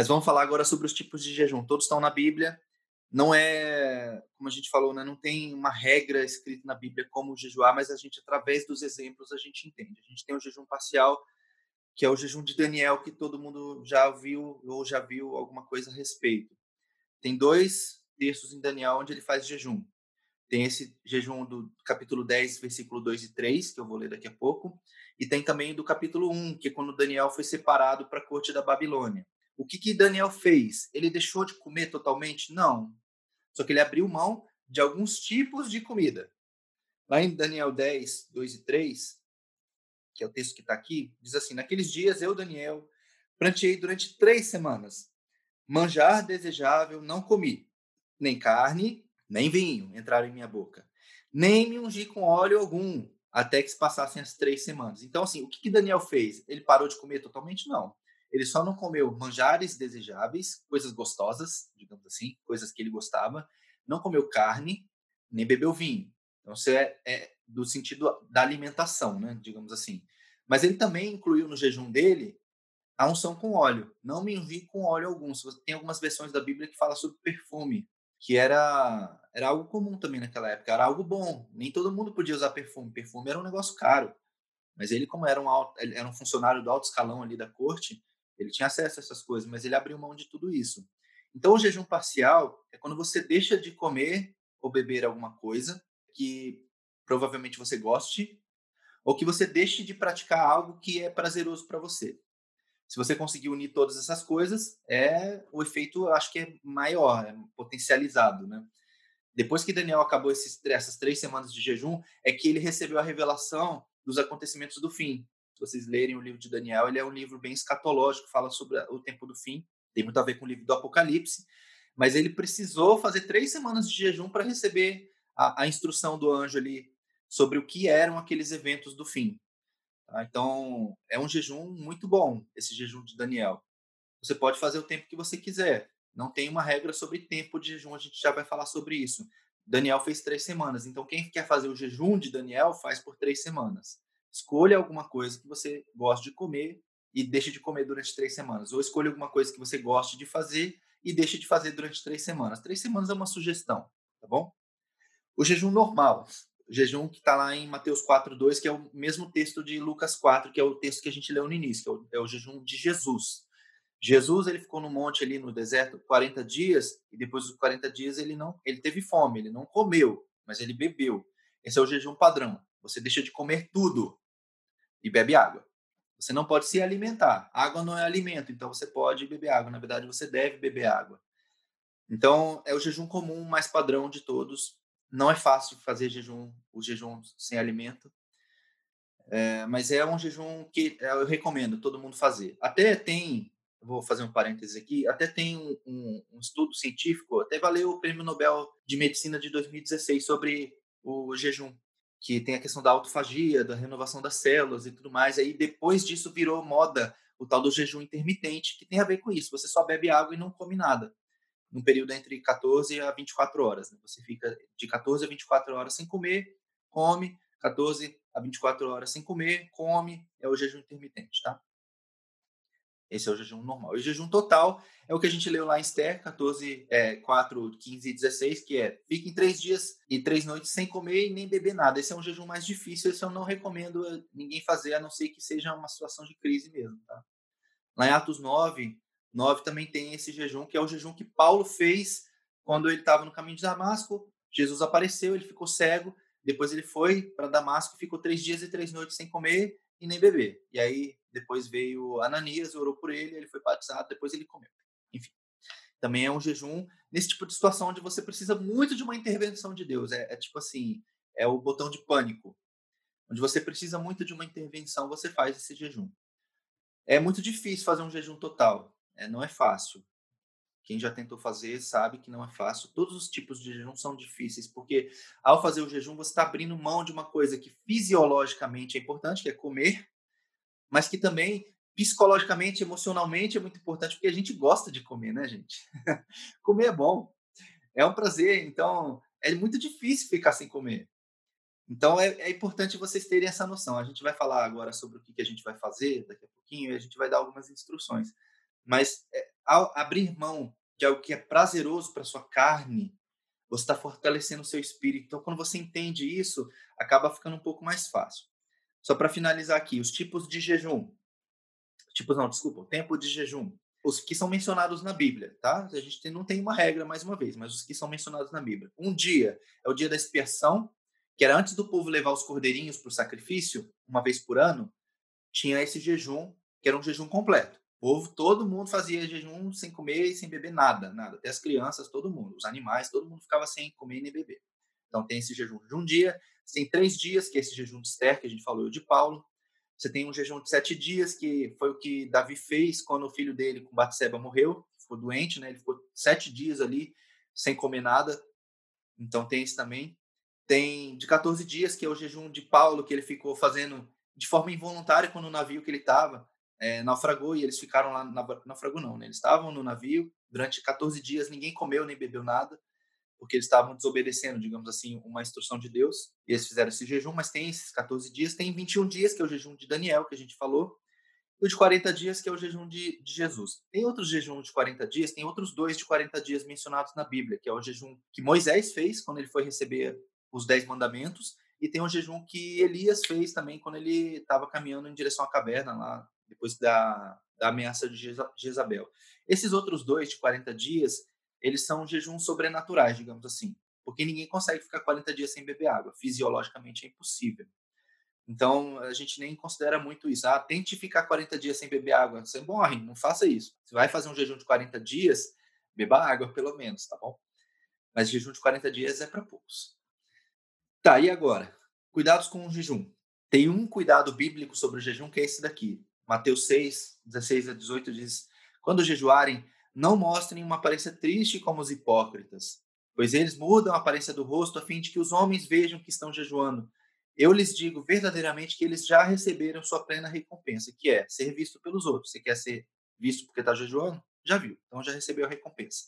Mas vamos falar agora sobre os tipos de jejum. Todos estão na Bíblia. Não é, como a gente falou, né? não tem uma regra escrita na Bíblia como jejuar, mas a gente, através dos exemplos, a gente entende. A gente tem o jejum parcial, que é o jejum de Daniel, que todo mundo já viu ou já viu alguma coisa a respeito. Tem dois textos em Daniel onde ele faz jejum. Tem esse jejum do capítulo 10, versículo 2 e 3, que eu vou ler daqui a pouco, e tem também do capítulo 1, que é quando Daniel foi separado para a corte da Babilônia. O que, que Daniel fez? Ele deixou de comer totalmente? Não. Só que ele abriu mão de alguns tipos de comida. Lá em Daniel 10, 2 e 3, que é o texto que está aqui, diz assim: Naqueles dias eu, Daniel, pranteei durante três semanas. Manjar desejável não comi, nem carne, nem vinho entraram em minha boca, nem me ungi com óleo algum, até que se passassem as três semanas. Então, assim, o que, que Daniel fez? Ele parou de comer totalmente? Não. Ele só não comeu manjares desejáveis, coisas gostosas, digamos assim, coisas que ele gostava, não comeu carne, nem bebeu vinho. Então, isso é, é do sentido da alimentação, né, digamos assim. Mas ele também incluiu no jejum dele a unção com óleo. Não me envie com óleo algum. Tem algumas versões da Bíblia que fala sobre perfume, que era, era algo comum também naquela época, era algo bom. Nem todo mundo podia usar perfume. Perfume era um negócio caro. Mas ele, como era um, alto, era um funcionário do alto escalão ali da corte, ele tinha acesso a essas coisas, mas ele abriu mão de tudo isso. Então, o jejum parcial é quando você deixa de comer ou beber alguma coisa que provavelmente você goste, ou que você deixe de praticar algo que é prazeroso para você. Se você conseguir unir todas essas coisas, é o efeito, eu acho que é maior, é potencializado, né? Depois que Daniel acabou esses, essas três semanas de jejum, é que ele recebeu a revelação dos acontecimentos do fim. Vocês lerem o livro de Daniel, ele é um livro bem escatológico, fala sobre o tempo do fim, tem muito a ver com o livro do Apocalipse, mas ele precisou fazer três semanas de jejum para receber a, a, instrução do anjo ali sobre o que eram aqueles eventos do fim. Tá? Então, é um jejum muito bom, esse jejum de Daniel. Você pode fazer o tempo que você quiser. Não tem uma regra sobre tempo de jejum, a gente já vai falar sobre isso. Daniel fez três semanas, então quem quer fazer o jejum de Daniel faz por três semanas. Escolha alguma coisa que você gosta de comer e deixe de comer durante três semanas. Ou escolha alguma coisa que você goste de fazer e deixe de fazer durante três semanas. Três semanas é uma sugestão, tá bom? O jejum normal jejum que está lá em Mateus 4:2, que é o mesmo texto de Lucas 4, que é o texto que a gente leu no início, que é o, é o jejum de Jesus. Jesus ele ficou no monte ali no deserto 40 dias e depois dos 40 dias ele não ele teve fome, ele não comeu, mas ele bebeu. Esse é o jejum padrão. Você deixa de comer tudo e bebe água. Você não pode se alimentar. Água não é alimento, então você pode beber água. Na verdade, você deve beber água. Então, é o jejum comum mais padrão de todos. Não é fácil fazer jejum, o jejum sem alimento, é, mas é um jejum que é, eu recomendo todo mundo fazer. Até tem, vou fazer um parêntese aqui, até tem um, um, um estudo científico, até valeu o Prêmio Nobel de Medicina de 2016 sobre o jejum, que tem a questão da autofagia, da renovação das células e tudo mais. Aí depois disso virou moda o tal do jejum intermitente, que tem a ver com isso. Você só bebe água e não come nada num período entre 14 a 24 horas. Né? Você fica de 14 a 24 horas sem comer, come, 14 a 24 horas sem comer, come, é o jejum intermitente, tá? Esse é o jejum normal. E o jejum total é o que a gente leu lá em Esther, 14, é, 4, 15 e 16, que é fiquem três dias e três noites sem comer e nem beber nada. Esse é um jejum mais difícil, esse eu não recomendo ninguém fazer, a não ser que seja uma situação de crise mesmo, tá? Lá em Atos 9, 9 também tem esse jejum, que é o jejum que Paulo fez quando ele estava no caminho de Damasco. Jesus apareceu, ele ficou cego. Depois ele foi para Damasco, ficou três dias e três noites sem comer e nem beber. E aí depois veio Ananias, orou por ele, ele foi batizado, depois ele comeu. Enfim, também é um jejum nesse tipo de situação onde você precisa muito de uma intervenção de Deus. É, é tipo assim, é o botão de pânico. Onde você precisa muito de uma intervenção, você faz esse jejum. É muito difícil fazer um jejum total. É, não é fácil. Quem já tentou fazer sabe que não é fácil. Todos os tipos de jejum são difíceis, porque ao fazer o jejum você está abrindo mão de uma coisa que fisiologicamente é importante, que é comer, mas que também psicologicamente, emocionalmente é muito importante, porque a gente gosta de comer, né, gente? comer é bom, é um prazer, então é muito difícil ficar sem comer. Então é, é, importante vocês terem essa noção. A gente vai falar agora sobre o que, que a gente vai fazer daqui a pouquinho e a gente vai dar algumas instruções. Mas é, ao abrir mão de algo que é prazeroso para sua carne, você está fortalecendo o seu espírito. Então, quando você entende isso, acaba ficando um pouco mais fácil. Só para finalizar aqui, os tipos de jejum. Tipos não, desculpa, o tempo de jejum. Os que são mencionados na Bíblia, tá? A gente não tem uma regra, mais uma vez, mas os que são mencionados na Bíblia. Um dia é o dia da expiação, que era antes do povo levar os cordeirinhos para o sacrifício, uma vez por ano, tinha esse jejum, que era um jejum completo. Povo, todo mundo fazia jejum sem comer e sem beber nada, nada. Até as crianças, todo mundo, os animais, todo mundo ficava sem comer nem beber. Então tem esse jejum de um dia, tem três dias, que é esse jejum de Esther, que a gente falou de Paulo. Você tem um jejum de sete dias, que foi o que Davi fez quando o filho dele, com Batseba, morreu, ficou doente, né? Ele ficou sete dias ali sem comer nada. Então tem esse também. Tem de 14 dias, que é o jejum de Paulo, que ele ficou fazendo de forma involuntária quando o navio que ele estava é, naufragou e eles ficaram lá, na, naufragou não, né? Eles estavam no navio durante 14 dias, ninguém comeu nem bebeu nada, porque eles estavam desobedecendo, digamos assim, uma instrução de Deus, e eles fizeram esse jejum, mas tem esses 14 dias, tem 21 dias, que é o jejum de Daniel, que a gente falou, e o de 40 dias, que é o jejum de, de Jesus. Tem outros jejuns de 40 dias, tem outros dois de 40 dias mencionados na Bíblia, que é o jejum que Moisés fez quando ele foi receber os Dez Mandamentos, e tem um jejum que Elias fez também quando ele estava caminhando em direção à caverna lá depois da, da ameaça de Jezabel. Esses outros dois, de 40 dias, eles são jejuns sobrenaturais, digamos assim, porque ninguém consegue ficar 40 dias sem beber água, fisiologicamente é impossível. Então, a gente nem considera muito isso. Ah, tente ficar 40 dias sem beber água. Você morre, não faça isso. Você vai fazer um jejum de 40 dias, beba água, pelo menos, tá bom? Mas jejum de 40 dias é para poucos. Tá, e agora? Cuidados com o jejum. Tem um cuidado bíblico sobre o jejum que é esse daqui. Mateus 6, 16 a 18 diz: Quando jejuarem, não mostrem uma aparência triste como os hipócritas, pois eles mudam a aparência do rosto a fim de que os homens vejam que estão jejuando. Eu lhes digo verdadeiramente que eles já receberam sua plena recompensa, que é ser visto pelos outros. Você quer ser visto porque está jejuando? Já viu, então já recebeu a recompensa.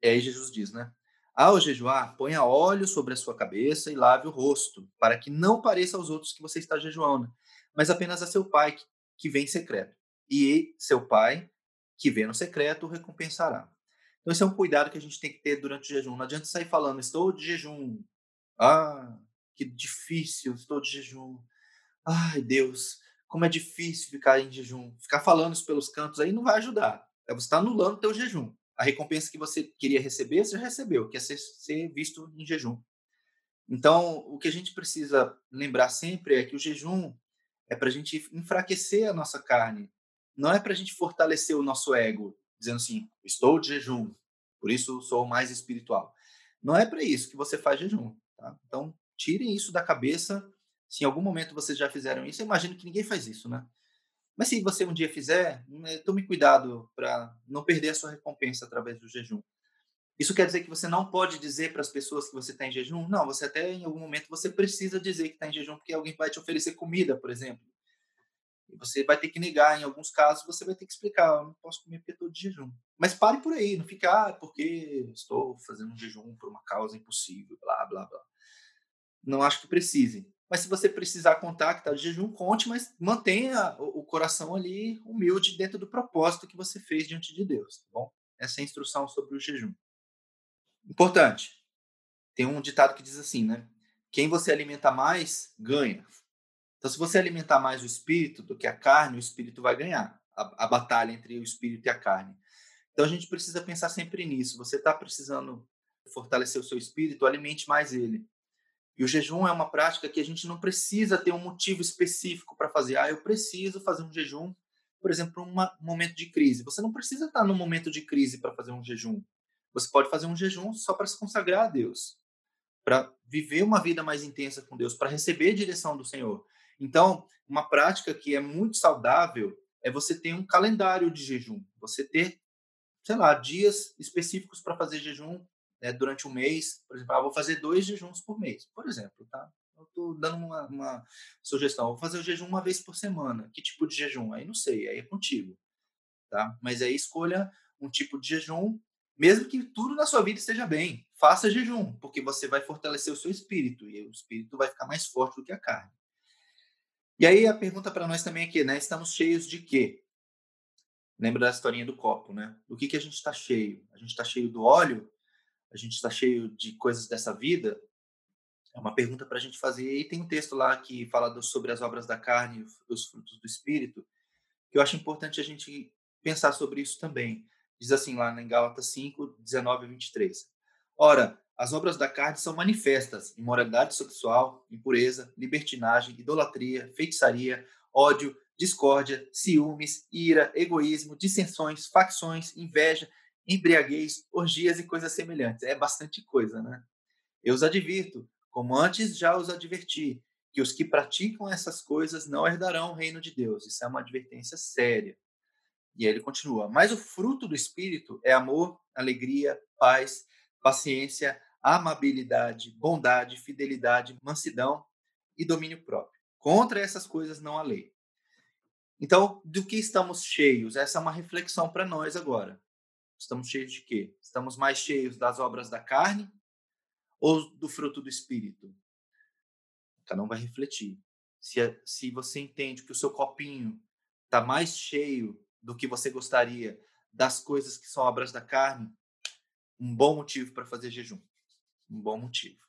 E aí Jesus diz, né? Ao jejuar, ponha óleo sobre a sua cabeça e lave o rosto, para que não pareça aos outros que você está jejuando, mas apenas a seu pai, que vem em secreto. E seu pai, que vem no secreto, o recompensará. Então, esse é um cuidado que a gente tem que ter durante o jejum. Não adianta sair falando, estou de jejum. Ah, que difícil, estou de jejum. Ai, Deus, como é difícil ficar em jejum. Ficar falando isso pelos cantos aí não vai ajudar. É você está anulando o teu jejum. A recompensa que você queria receber, você já recebeu, que é ser, ser visto em jejum. Então, o que a gente precisa lembrar sempre é que o jejum é para a gente enfraquecer a nossa carne. Não é para a gente fortalecer o nosso ego, dizendo assim, estou de jejum, por isso sou mais espiritual. Não é para isso que você faz jejum. Tá? Então, tirem isso da cabeça. Se em algum momento vocês já fizeram isso, eu imagino que ninguém faz isso, né? Mas se você um dia fizer, né, tome cuidado para não perder a sua recompensa através do jejum. Isso quer dizer que você não pode dizer para as pessoas que você está em jejum? Não, você até em algum momento você precisa dizer que está em jejum porque alguém vai te oferecer comida, por exemplo. E você vai ter que negar, em alguns casos você vai ter que explicar, eu não posso comer porque estou de jejum. Mas pare por aí, não fica, ah, porque estou fazendo um jejum por uma causa impossível, blá, blá, blá. Não acho que precise. Mas se você precisar contar que está de jejum, conte, mas mantenha o coração ali humilde dentro do propósito que você fez diante de Deus, tá bom? Essa é a instrução sobre o jejum. Importante. Tem um ditado que diz assim, né? Quem você alimenta mais, ganha. Então, se você alimentar mais o espírito do que a carne, o espírito vai ganhar. A, a batalha entre o espírito e a carne. Então, a gente precisa pensar sempre nisso. Você está precisando fortalecer o seu espírito, alimente mais ele. E o jejum é uma prática que a gente não precisa ter um motivo específico para fazer. Ah, eu preciso fazer um jejum, por exemplo, um momento de crise. Você não precisa estar num momento de crise para fazer um jejum. Você pode fazer um jejum só para se consagrar a Deus, para viver uma vida mais intensa com Deus, para receber a direção do Senhor. Então, uma prática que é muito saudável é você ter um calendário de jejum, você ter, sei lá, dias específicos para fazer jejum né, durante um mês. Por exemplo, ah, vou fazer dois jejuns por mês, por exemplo, tá? Eu estou dando uma, uma, sugestão. Vou fazer o jejum uma vez por semana. Que tipo de jejum? Aí não sei, aí é contigo, tá? Mas aí escolha um tipo de jejum mesmo que tudo na sua vida esteja bem, faça jejum, porque você vai fortalecer o seu espírito e o espírito vai ficar mais forte do que a carne. E aí a pergunta para nós também aqui, né? Estamos cheios de quê? Lembra da historinha do copo, né? Do que, que a gente está cheio? A gente está cheio do óleo? A gente está cheio de coisas dessa vida? É uma pergunta para a gente fazer. E tem um texto lá que fala sobre as obras da carne e os frutos do espírito, que eu acho importante a gente pensar sobre isso também. Diz assim lá em Gálatas 5, 19 e 23. Ora, as obras da carne são manifestas: imoralidade sexual, impureza, libertinagem, idolatria, feitiçaria, ódio, discórdia, ciúmes, ira, egoísmo, dissensões, facções, inveja, embriaguez, orgias e coisas semelhantes. É bastante coisa, né? Eu os advirto, como antes já os adverti, que os que praticam essas coisas não herdarão o reino de Deus. Isso é uma advertência séria. E aí ele continua: Mas o fruto do Espírito é amor, alegria, paz, paciência, amabilidade, bondade, fidelidade, mansidão e domínio próprio. Contra essas coisas não há lei. Então, do que estamos cheios? Essa é uma reflexão para nós agora. Estamos cheios de quê? Estamos mais cheios das obras da carne ou do fruto do espírito? Cada um vai refletir. Se, se você entende que o seu copinho está mais cheio do que você gostaria das coisas que são obras da carne, um bom motivo para fazer jejum. Um bom motivo.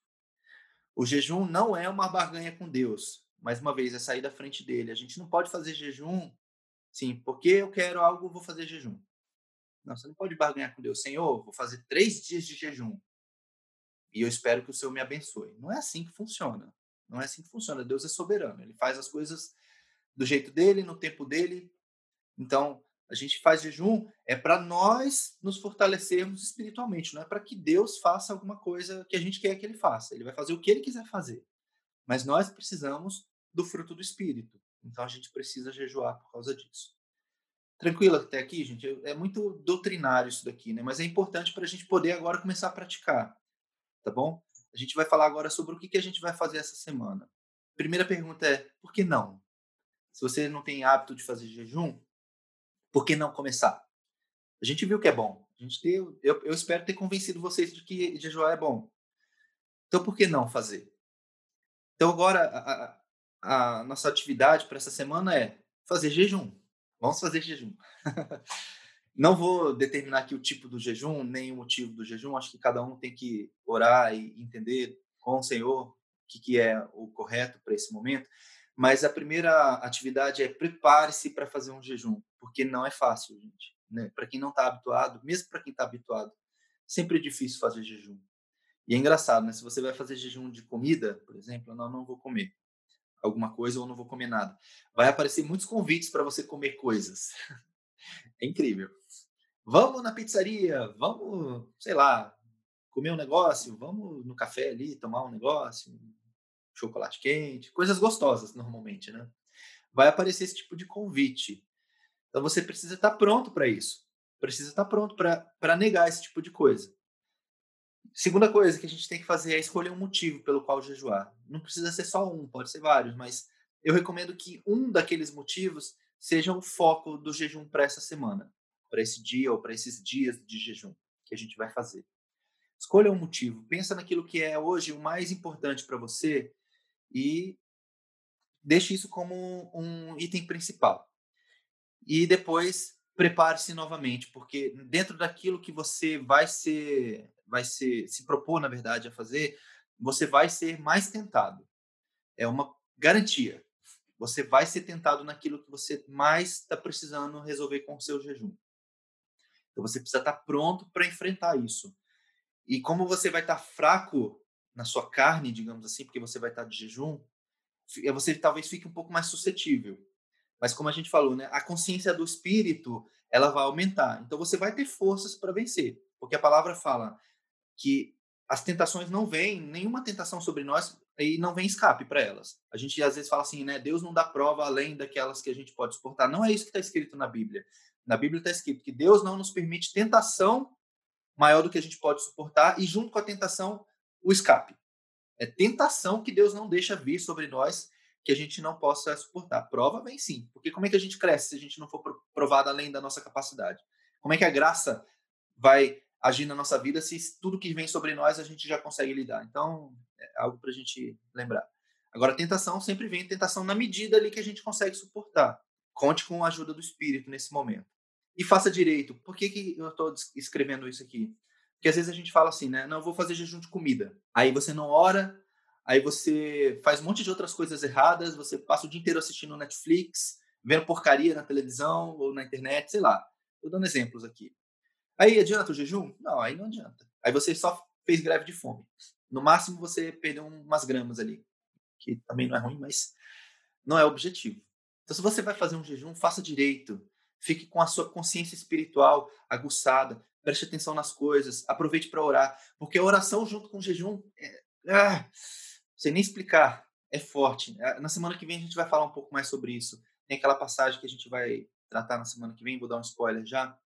O jejum não é uma barganha com Deus. Mais uma vez, é sair da frente dele. A gente não pode fazer jejum, sim, porque eu quero algo, vou fazer jejum. Não, você não pode barganhar com Deus. Senhor, vou fazer três dias de jejum. E eu espero que o Senhor me abençoe. Não é assim que funciona. Não é assim que funciona. Deus é soberano. Ele faz as coisas do jeito dele, no tempo dele. Então, a gente faz jejum é para nós nos fortalecermos espiritualmente, não é para que Deus faça alguma coisa que a gente quer que ele faça. Ele vai fazer o que ele quiser fazer. Mas nós precisamos do fruto do espírito. Então a gente precisa jejuar por causa disso. Tranquilo até aqui, gente? É muito doutrinário isso daqui, né? Mas é importante para a gente poder agora começar a praticar, tá bom? A gente vai falar agora sobre o que, que a gente vai fazer essa semana. Primeira pergunta é: por que não? Se você não tem hábito de fazer jejum, por que não começar? A gente viu que é bom. A gente eu, eu espero ter convencido vocês de que jejuar é bom. Então, por que não fazer? Então, agora, a, a, a nossa atividade para essa semana é fazer jejum. Vamos fazer jejum. não vou determinar aqui o tipo do jejum, nem o motivo do jejum. Acho que cada um tem que orar e entender com o Senhor o que, que é o correto para esse momento. Mas a primeira atividade é prepare-se para fazer um jejum, porque não é fácil, gente. Né? Para quem não está habituado, mesmo para quem está habituado, sempre é difícil fazer jejum. E é engraçado, né? Se você vai fazer jejum de comida, por exemplo, não, não vou comer alguma coisa ou não vou comer nada. Vai aparecer muitos convites para você comer coisas. é incrível. Vamos na pizzaria, vamos, sei lá, comer um negócio, vamos no café ali, tomar um negócio, chocolate quente, coisas gostosas normalmente, né? Vai aparecer esse tipo de convite. Então você precisa estar pronto para isso. Precisa estar pronto para negar esse tipo de coisa. Segunda coisa que a gente tem que fazer é escolher um motivo pelo qual jejuar. Não precisa ser só um, pode ser vários, mas eu recomendo que um daqueles motivos seja o foco do jejum para essa semana, para esse dia ou para esses dias de jejum que a gente vai fazer. Escolha um motivo, pensa naquilo que é hoje o mais importante para você e deixe isso como um item principal. E depois prepare-se novamente, porque dentro daquilo que você vai ser, vai ser, se propor na verdade a fazer, você vai ser mais tentado. É uma garantia. Você vai ser tentado naquilo que você mais está precisando resolver com o seu jejum. Então você precisa estar tá pronto para enfrentar isso. E como você vai estar tá fraco na sua carne, digamos assim, porque você vai estar de jejum, você talvez fique um pouco mais suscetível. Mas como a gente falou, né, a consciência do espírito, ela vai aumentar. Então você vai ter forças para vencer, porque a palavra fala que as tentações não vêm, nenhuma tentação sobre nós e não vem escape para elas. A gente às vezes fala assim, né, Deus não dá prova além daquelas que a gente pode suportar. Não é isso que está escrito na Bíblia. Na Bíblia está escrito que Deus não nos permite tentação maior do que a gente pode suportar e junto com a tentação o escape. É tentação que Deus não deixa vir sobre nós que a gente não possa suportar. Prova vem sim, porque como é que a gente cresce se a gente não for provado além da nossa capacidade? Como é que a graça vai agir na nossa vida se tudo que vem sobre nós a gente já consegue lidar? Então, é algo para a gente lembrar. Agora, tentação sempre vem tentação na medida ali que a gente consegue suportar. Conte com a ajuda do Espírito nesse momento. E faça direito. Por que, que eu estou escrevendo isso aqui? Porque às vezes a gente fala assim, né? Não, vou fazer jejum de comida. Aí você não ora, aí você faz um monte de outras coisas erradas, você passa o dia inteiro assistindo Netflix, vendo porcaria na televisão ou na internet, sei lá. Estou dando exemplos aqui. Aí adianta o jejum? Não, aí não adianta. Aí você só fez greve de fome. No máximo você perdeu umas gramas ali, que também não é ruim, mas não é o objetivo. Então, se você vai fazer um jejum, faça direito. Fique com a sua consciência espiritual aguçada. Preste atenção nas coisas. Aproveite para orar. Porque a oração junto com o jejum, é, ah, sem nem explicar, é forte. Ah, na semana que vem a gente vai falar um pouco mais sobre isso. Tem aquela passagem que a gente vai tratar na semana que vem, vou dar um spoiler já,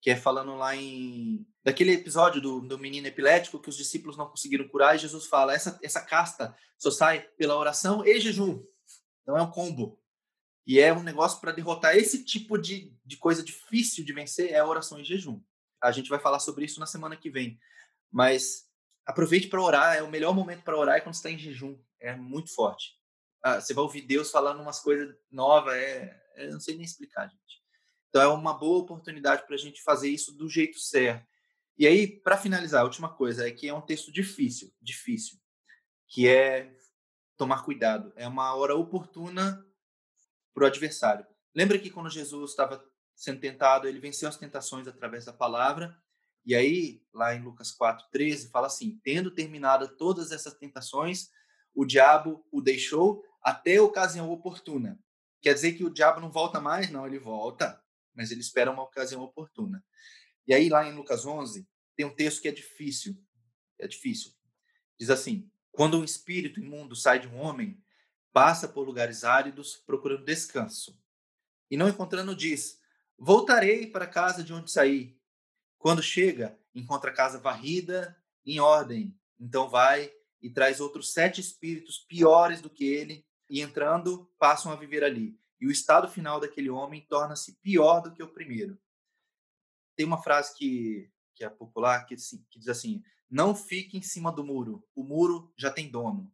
que é falando lá em daquele episódio do, do menino epilético que os discípulos não conseguiram curar e Jesus fala essa essa casta só sai pela oração e jejum. Então é um combo. E é um negócio para derrotar esse tipo de, de coisa difícil de vencer é a oração e jejum. A gente vai falar sobre isso na semana que vem. Mas aproveite para orar, é o melhor momento para orar é quando está em jejum. É muito forte. Ah, você vai ouvir Deus falando umas coisas novas, é, é, eu não sei nem explicar, gente. Então é uma boa oportunidade para a gente fazer isso do jeito certo. E aí, para finalizar, a última coisa é que é um texto difícil, difícil, que é tomar cuidado. É uma hora oportuna para o adversário. Lembra que quando Jesus estava sendo tentado, ele venceu as tentações através da palavra. E aí, lá em Lucas 4:13, fala assim: tendo terminado todas essas tentações, o diabo o deixou até a ocasião oportuna. Quer dizer que o diabo não volta mais? Não, ele volta, mas ele espera uma ocasião oportuna. E aí, lá em Lucas 11, tem um texto que é difícil. É difícil. Diz assim: quando um espírito imundo sai de um homem, passa por lugares áridos procurando descanso. E não encontrando, diz: Voltarei para a casa de onde saí. Quando chega, encontra a casa varrida, em ordem. Então vai e traz outros sete espíritos piores do que ele, e entrando, passam a viver ali. E o estado final daquele homem torna-se pior do que o primeiro. Tem uma frase que, que é popular que, assim, que diz assim: Não fique em cima do muro, o muro já tem dono.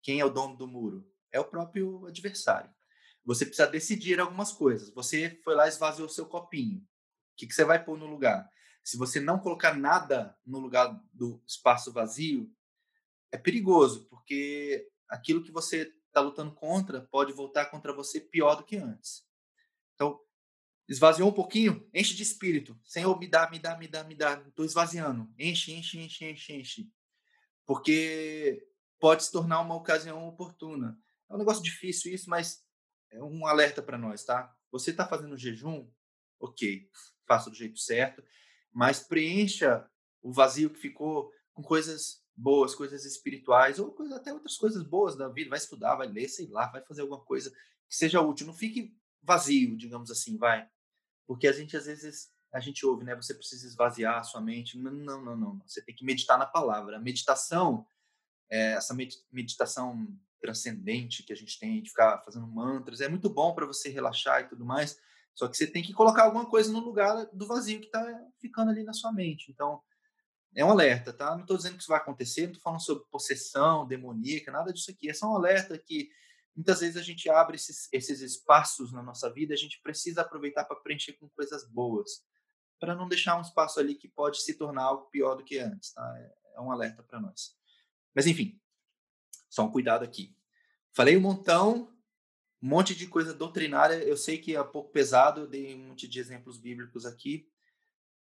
Quem é o dono do muro? é o próprio adversário. Você precisa decidir algumas coisas. Você foi lá e esvaziou o seu copinho. O que, que você vai pôr no lugar? Se você não colocar nada no lugar do espaço vazio, é perigoso, porque aquilo que você está lutando contra pode voltar contra você pior do que antes. Então, esvaziou um pouquinho, enche de espírito. Senhor, me dá, me dá, me dá, me dá. Estou esvaziando. Enche, enche, enche, enche, enche. Porque pode se tornar uma ocasião oportuna. É um negócio difícil isso, mas é um alerta para nós, tá? Você está fazendo jejum? Ok, faça do jeito certo, mas preencha o vazio que ficou com coisas boas, coisas espirituais, ou até outras coisas boas da vida. Vai estudar, vai ler, sei lá, vai fazer alguma coisa que seja útil. Não fique vazio, digamos assim, vai. Porque a gente, às vezes, a gente ouve, né? Você precisa esvaziar a sua mente. Não, não, não, não. Você tem que meditar na palavra. A meditação, é, essa meditação transcendente que a gente tem de ficar fazendo mantras. É muito bom para você relaxar e tudo mais. Só que você tem que colocar alguma coisa no lugar do vazio que está ficando ali na sua mente. Então, é um alerta, tá? Não estou dizendo que isso vai acontecer, não estou falando sobre possessão demoníaca, nada disso aqui. É só um alerta que muitas vezes a gente abre esses, esses espaços na nossa vida, a gente precisa aproveitar para preencher com coisas boas, para não deixar um espaço ali que pode se tornar algo pior do que antes, tá? É, é um alerta para nós. Mas enfim, só um cuidado aqui. Falei um montão, um monte de coisa doutrinária. Eu sei que é um pouco pesado, eu dei um monte de exemplos bíblicos aqui,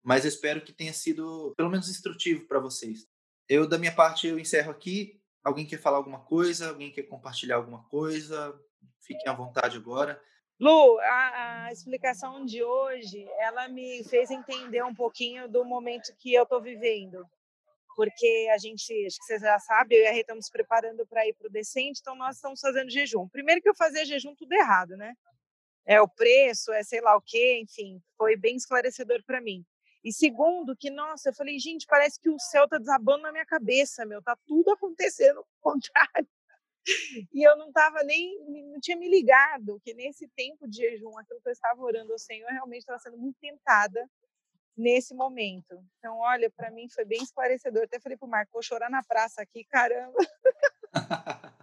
mas eu espero que tenha sido pelo menos instrutivo para vocês. Eu, da minha parte, eu encerro aqui. Alguém quer falar alguma coisa? Alguém quer compartilhar alguma coisa? Fiquem à vontade agora. Lu, a, a, explicação de hoje, ela me fez entender um pouquinho do momento que eu estou vivendo porque a gente, acho que vocês já sabem, eu e a Rê estamos preparando para ir para o Decente, então nós estamos fazendo jejum. Primeiro que eu fazia jejum tudo errado, né? É o preço, é sei lá o quê, enfim, foi bem esclarecedor para mim. E segundo, que, nossa, eu falei, gente, parece que o céu tá desabando na minha cabeça, meu, tá tudo acontecendo ao contrário. E eu não estava nem, não tinha me ligado que nesse tempo de jejum, aquilo que eu estava orando ao Senhor, realmente estava sendo muito tentada nesse momento. Então, olha, para mim foi bem esclarecedor. Até falei pro Marco, vou chorar na praça aqui, caramba.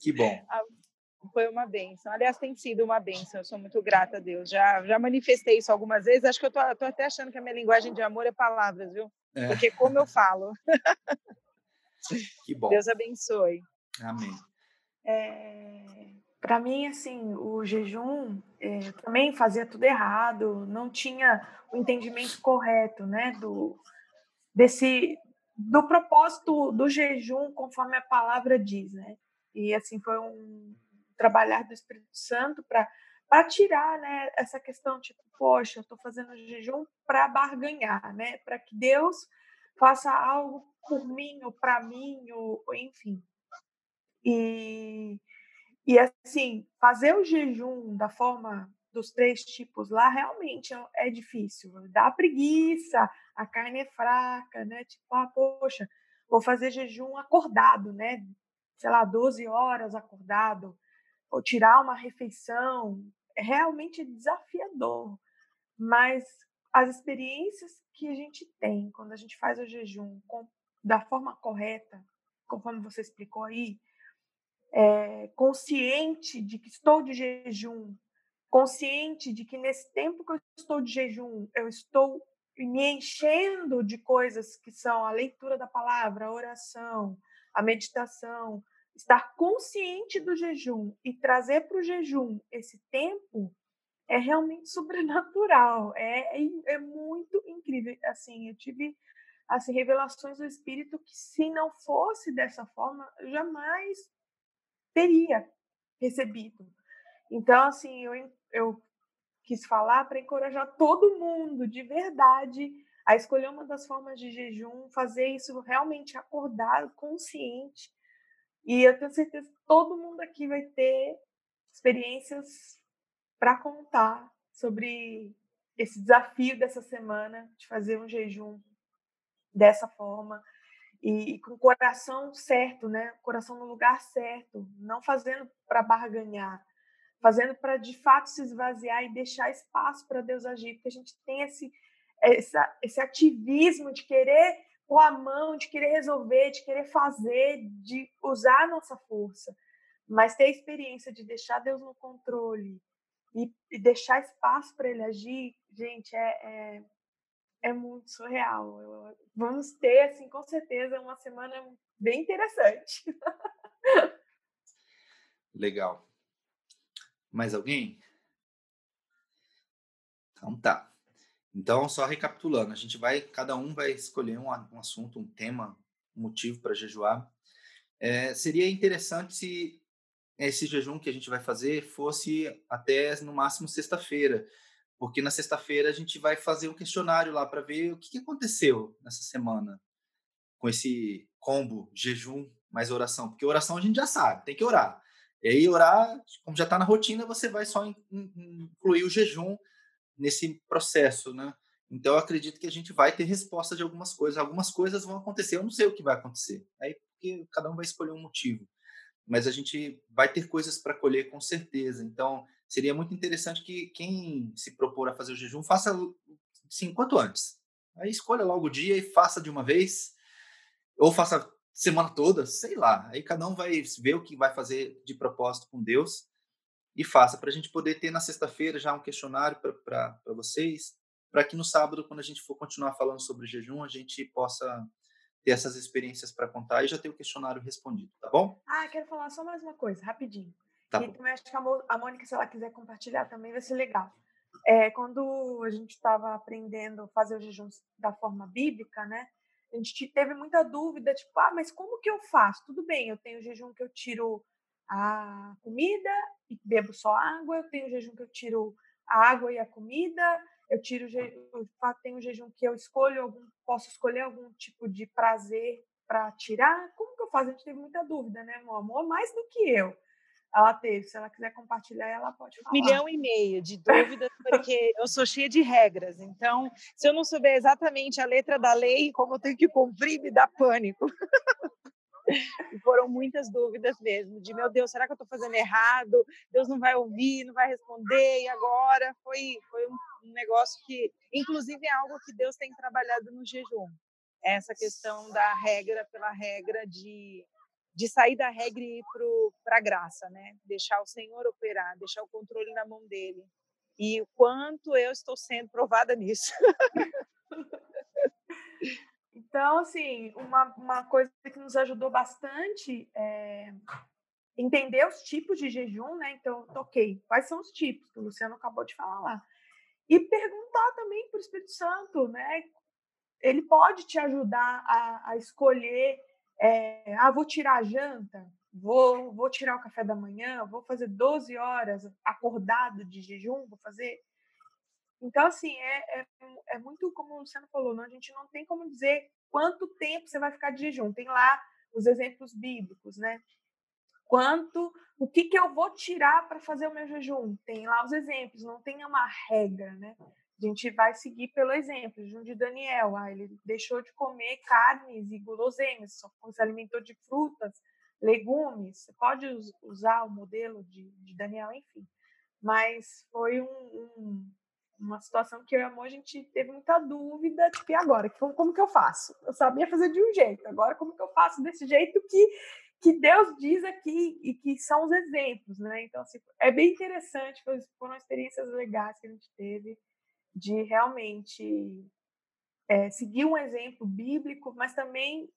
que bom. foi uma benção. Aliás, tem sido uma benção. Eu sou muito grata a Deus. Já, já manifestei isso algumas vezes. Acho que eu tô, tô até achando que a minha linguagem de amor é palavras, viu? É. Porque como eu falo. Que bom. Deus abençoe. Amém. É, Para mim, assim, o jejum é, também fazia tudo errado. Não tinha o entendimento correto, né? Do desse do propósito do jejum, conforme a palavra diz, né? E assim foi um trabalhar do Espírito Santo para para tirar, né, essa questão tipo, poxa, eu estou fazendo jejum para barganhar, né? Para que Deus faça algo por mim ou para mim ou enfim. E e assim, fazer o jejum da forma dos três tipos lá realmente é, é difícil. Dá preguiça, a carne é fraca, né? Tipo, ah, poxa, vou fazer jejum acordado, né? Sei lá, 12 horas acordado, ou tirar uma refeição. É realmente desafiador. Mas as experiências que a gente tem quando a gente faz o jejum com, da forma correta, conforme você explicou aí, é, consciente de que estou de jejum, consciente de que nesse tempo que eu estou de jejum, eu estou me enchendo de coisas que são a leitura da palavra, a oração, a meditação, estar consciente do jejum e trazer para o jejum esse tempo é realmente sobrenatural, é, é, é, muito incrível. Assim, eu tive assim revelações do Espírito que se não fosse dessa forma, jamais teria recebido. Então, assim, eu, eu quis falar para encorajar todo mundo, de verdade, a escolher uma das formas de jejum, fazer isso realmente acordado, consciente. E eu tenho certeza que todo mundo aqui vai ter experiências para contar sobre esse desafio dessa semana de fazer um jejum dessa forma e, com o coração certo, né? Coração no lugar certo, não fazendo para barganhar, fazendo para de fato se esvaziar e deixar espaço para Deus agir, porque a gente tem esse, essa, esse ativismo de querer pôr a mão, de querer resolver, de querer fazer, de usar a nossa força, mas ter a experiência de deixar Deus no controle e, e deixar espaço para Ele agir, gente, é, é, é muito surreal. Vamos ter, assim, com certeza, uma semana bem interessante. Legal. Mais alguém? Então tá. Então, só recapitulando, a gente vai, cada um vai escolher um, um assunto, um tema, um motivo para jejuar. É, seria interessante se esse jejum que a gente vai fazer fosse até no máximo sexta-feira, porque na sexta-feira a gente vai fazer um questionário lá para ver o que, aconteceu nessa semana com esse combo jejum mais oração, porque oração a gente já sabe, tem que orar. E aí, orar, como já está na rotina, você vai só incluir o jejum nesse processo, né? Então, eu acredito que a gente vai ter resposta de algumas coisas. Algumas coisas vão acontecer, eu não sei o que vai acontecer. Aí, porque cada um vai escolher um motivo. Mas a gente vai ter coisas para colher com certeza. Então, seria muito interessante que quem se propor a fazer o jejum faça, sim, quanto antes. Aí, escolha logo o dia e faça de uma vez. Ou faça semana toda, sei lá. Aí cada um vai ver o que vai fazer de propósito com Deus e faça para a gente poder ter na sexta-feira já um questionário para vocês, para que no sábado, quando a gente for continuar falando sobre jejum, a gente possa ter essas experiências para contar e já ter o questionário respondido, tá bom? Ah, quero falar só mais uma coisa, rapidinho. Tá e bom. também acho que a Mônica, se ela quiser compartilhar também, vai ser legal. É, quando a gente estava aprendendo a fazer o jejum da forma bíblica, né? a gente teve muita dúvida, tipo, ah, mas como que eu faço? Tudo bem, eu tenho jejum que eu tiro a comida e bebo só água, eu tenho jejum que eu tiro a água e a comida, eu tiro eu tenho jejum que eu escolho algum, posso escolher algum tipo de prazer para tirar. Como que eu faço? A gente teve muita dúvida, né, meu amor? Mais do que eu ela teve. Se ela quiser compartilhar, ela pode falar. Milhão e meio de dúvidas, porque eu sou cheia de regras. Então, se eu não souber exatamente a letra da lei, como eu tenho que cumprir, me dá pânico. E foram muitas dúvidas mesmo, de meu Deus, será que eu estou fazendo errado? Deus não vai ouvir, não vai responder, e agora? Foi, foi um negócio que, inclusive, é algo que Deus tem trabalhado no jejum. Essa questão da regra pela regra de de sair da regra e ir para a graça, né? Deixar o Senhor operar, deixar o controle na mão dele. E o quanto eu estou sendo provada nisso. então, assim, uma, uma coisa que nos ajudou bastante é entender os tipos de jejum, né? Então, ok, quais são os tipos que o Luciano acabou de falar lá. E perguntar também para o Espírito Santo, né? Ele pode te ajudar a, a escolher, é, ah, vou tirar a janta, vou, vou tirar o café da manhã, vou fazer 12 horas acordado de jejum, vou fazer. Então, assim, é, é, é muito como o Luciano falou, não, a gente não tem como dizer quanto tempo você vai ficar de jejum. Tem lá os exemplos bíblicos, né? quanto o que, que eu vou tirar para fazer o meu jejum. Tem lá os exemplos, não tem uma regra, né? A gente vai seguir pelo exemplo. O jejum de Daniel, ah, ele deixou de comer carnes e guloseimas, só se alimentou de frutas, legumes. Você pode usar o modelo de, de Daniel, enfim. Mas foi um, um, uma situação que eu e a Amor, a gente teve muita dúvida, tipo, e agora? Como, como que eu faço? Eu sabia fazer de um jeito, agora como que eu faço desse jeito que que Deus diz aqui e que são os exemplos, né? Então, assim, é bem interessante, foram experiências legais que a gente teve de realmente é, seguir um exemplo bíblico, mas também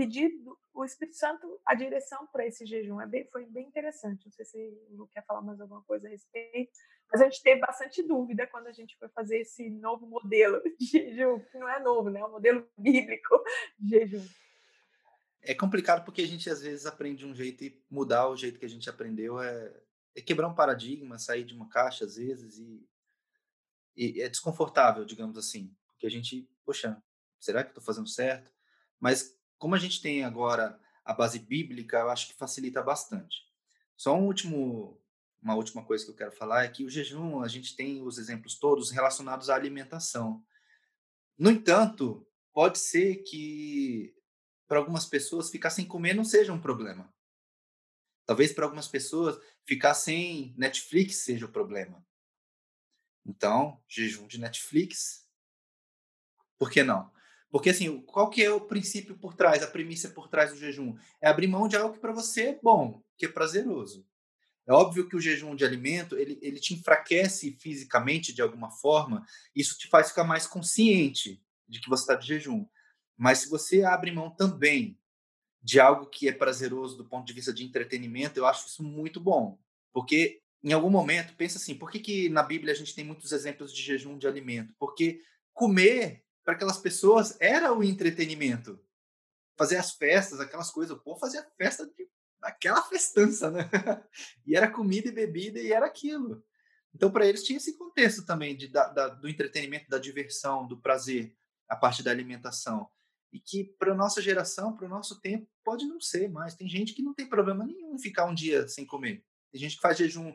pedir o Espírito Santo a direção para esse jejum. É bem, foi bem interessante. Não sei se quer falar mais alguma coisa a respeito, mas a gente teve bastante dúvida quando a gente foi fazer esse novo modelo de jejum, que não é novo, né? É um modelo bíblico de jejum é complicado porque a gente às vezes aprende um jeito e mudar o jeito que a gente aprendeu é, é quebrar um paradigma, sair de uma caixa às vezes e, e é desconfortável, digamos assim, porque a gente, poxa, será que estou fazendo certo? Mas como a gente tem agora a base bíblica, eu acho que facilita bastante. Só um último, uma última coisa que eu quero falar é que o jejum, a gente tem os exemplos todos relacionados à alimentação. No entanto, pode ser que para algumas pessoas, ficar sem comer não seja um problema. Talvez para algumas pessoas, ficar sem Netflix seja o problema. Então, jejum de Netflix, por que não? Porque, assim, qual que é o princípio por trás, a premissa por trás do jejum? É abrir mão de algo que para você é bom, que é prazeroso. É óbvio que o jejum de alimento, ele, ele te enfraquece fisicamente de alguma forma, isso te faz ficar mais consciente de que você está de jejum. Mas se você abre mão também de algo que é prazeroso do ponto de vista de entretenimento, eu acho isso muito bom. Porque em algum momento, pensa assim, por que, que na Bíblia a gente tem muitos exemplos de jejum de alimento? Porque comer para aquelas pessoas era o entretenimento. Fazer as festas, aquelas coisas, o povo fazia festa de aquela festança, né? e era comida e bebida e era aquilo. Então, para eles tinha esse contexto também de, da, da, do entretenimento, da diversão, do prazer, a parte da alimentação e que para nossa geração, para o nosso tempo, pode não ser mais. Tem gente que não tem problema nenhum ficar um dia sem comer. Tem gente que faz jejum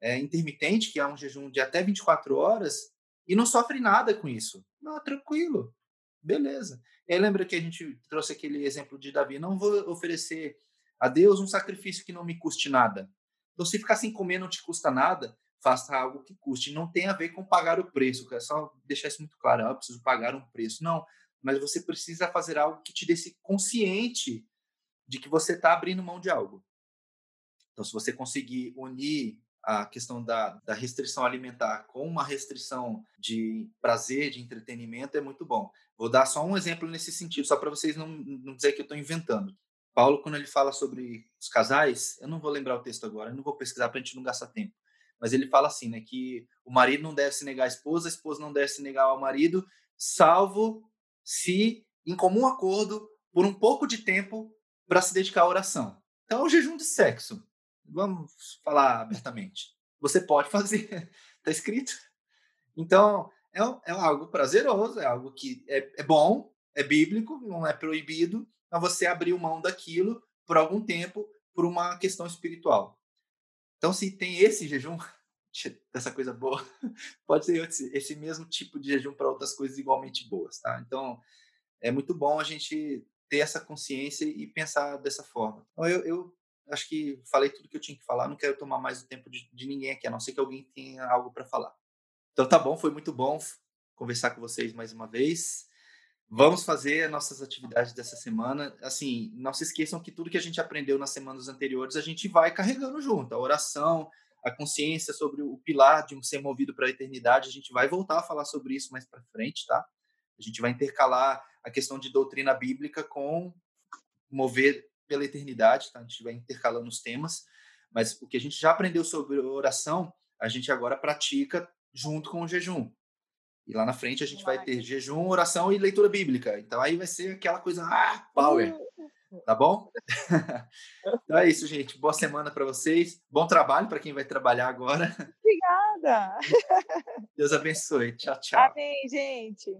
é, intermitente, que é um jejum de até 24 horas, e não sofre nada com isso. Não, tranquilo, beleza. E aí lembra que a gente trouxe aquele exemplo de Davi: não vou oferecer a Deus um sacrifício que não me custe nada. Então, se ficar sem comer não te custa nada, faça algo que custe. Não tem a ver com pagar o preço. É só deixar isso muito claro. Ah, eu preciso pagar um preço. Não mas você precisa fazer algo que te deixe consciente de que você está abrindo mão de algo. Então, se você conseguir unir a questão da, da, restrição alimentar com uma restrição de prazer, de entretenimento, é muito bom. Vou dar só um exemplo nesse sentido, só para vocês não, não dizer que eu estou inventando. Paulo, quando ele fala sobre os casais, eu não vou lembrar o texto agora, eu não vou pesquisar para a gente não gastar tempo, mas ele fala assim, né, que o marido não deve se negar à esposa, a esposa não deve se negar ao marido, salvo se, em comum acordo, por um pouco de tempo para se dedicar à oração. Então, é o jejum de sexo. Vamos falar abertamente. Você pode fazer, está escrito. Então, é, é algo prazeroso, é algo que é, é bom, é bíblico, não é proibido, mas você abriu mão daquilo por algum tempo por uma questão espiritual. Então, se tem esse jejum, dessa coisa boa, pode ser esse, esse mesmo tipo de jejum para outras coisas igualmente boas, tá? Então, é muito bom a gente ter essa consciência e pensar dessa forma. Então, eu, eu acho que falei tudo que eu tinha que falar, não quero tomar mais o tempo de, de ninguém aqui, a não ser que alguém tenha algo para falar. Então, tá bom, foi muito bom conversar com vocês mais uma vez. Vamos fazer nossas atividades dessa semana. Assim, não se esqueçam que tudo que a gente aprendeu nas semanas anteriores, a gente vai carregando junto. A oração, a consciência sobre o pilar de um ser movido para a eternidade, a gente vai voltar a falar sobre isso mais para frente, tá? A gente vai intercalar a questão de doutrina bíblica com mover pela eternidade, tá? A gente vai intercalando os temas, mas o que a gente já aprendeu sobre oração, a gente agora pratica junto com o jejum. E lá na frente a gente vai ter jejum, oração e leitura bíblica. Então aí vai ser aquela coisa, ah, power. Tá bom? então é isso, gente. Boa semana para vocês. Bom trabalho para quem vai trabalhar agora. Obrigada. Deus abençoe. Tchau, tchau. Amém, gente.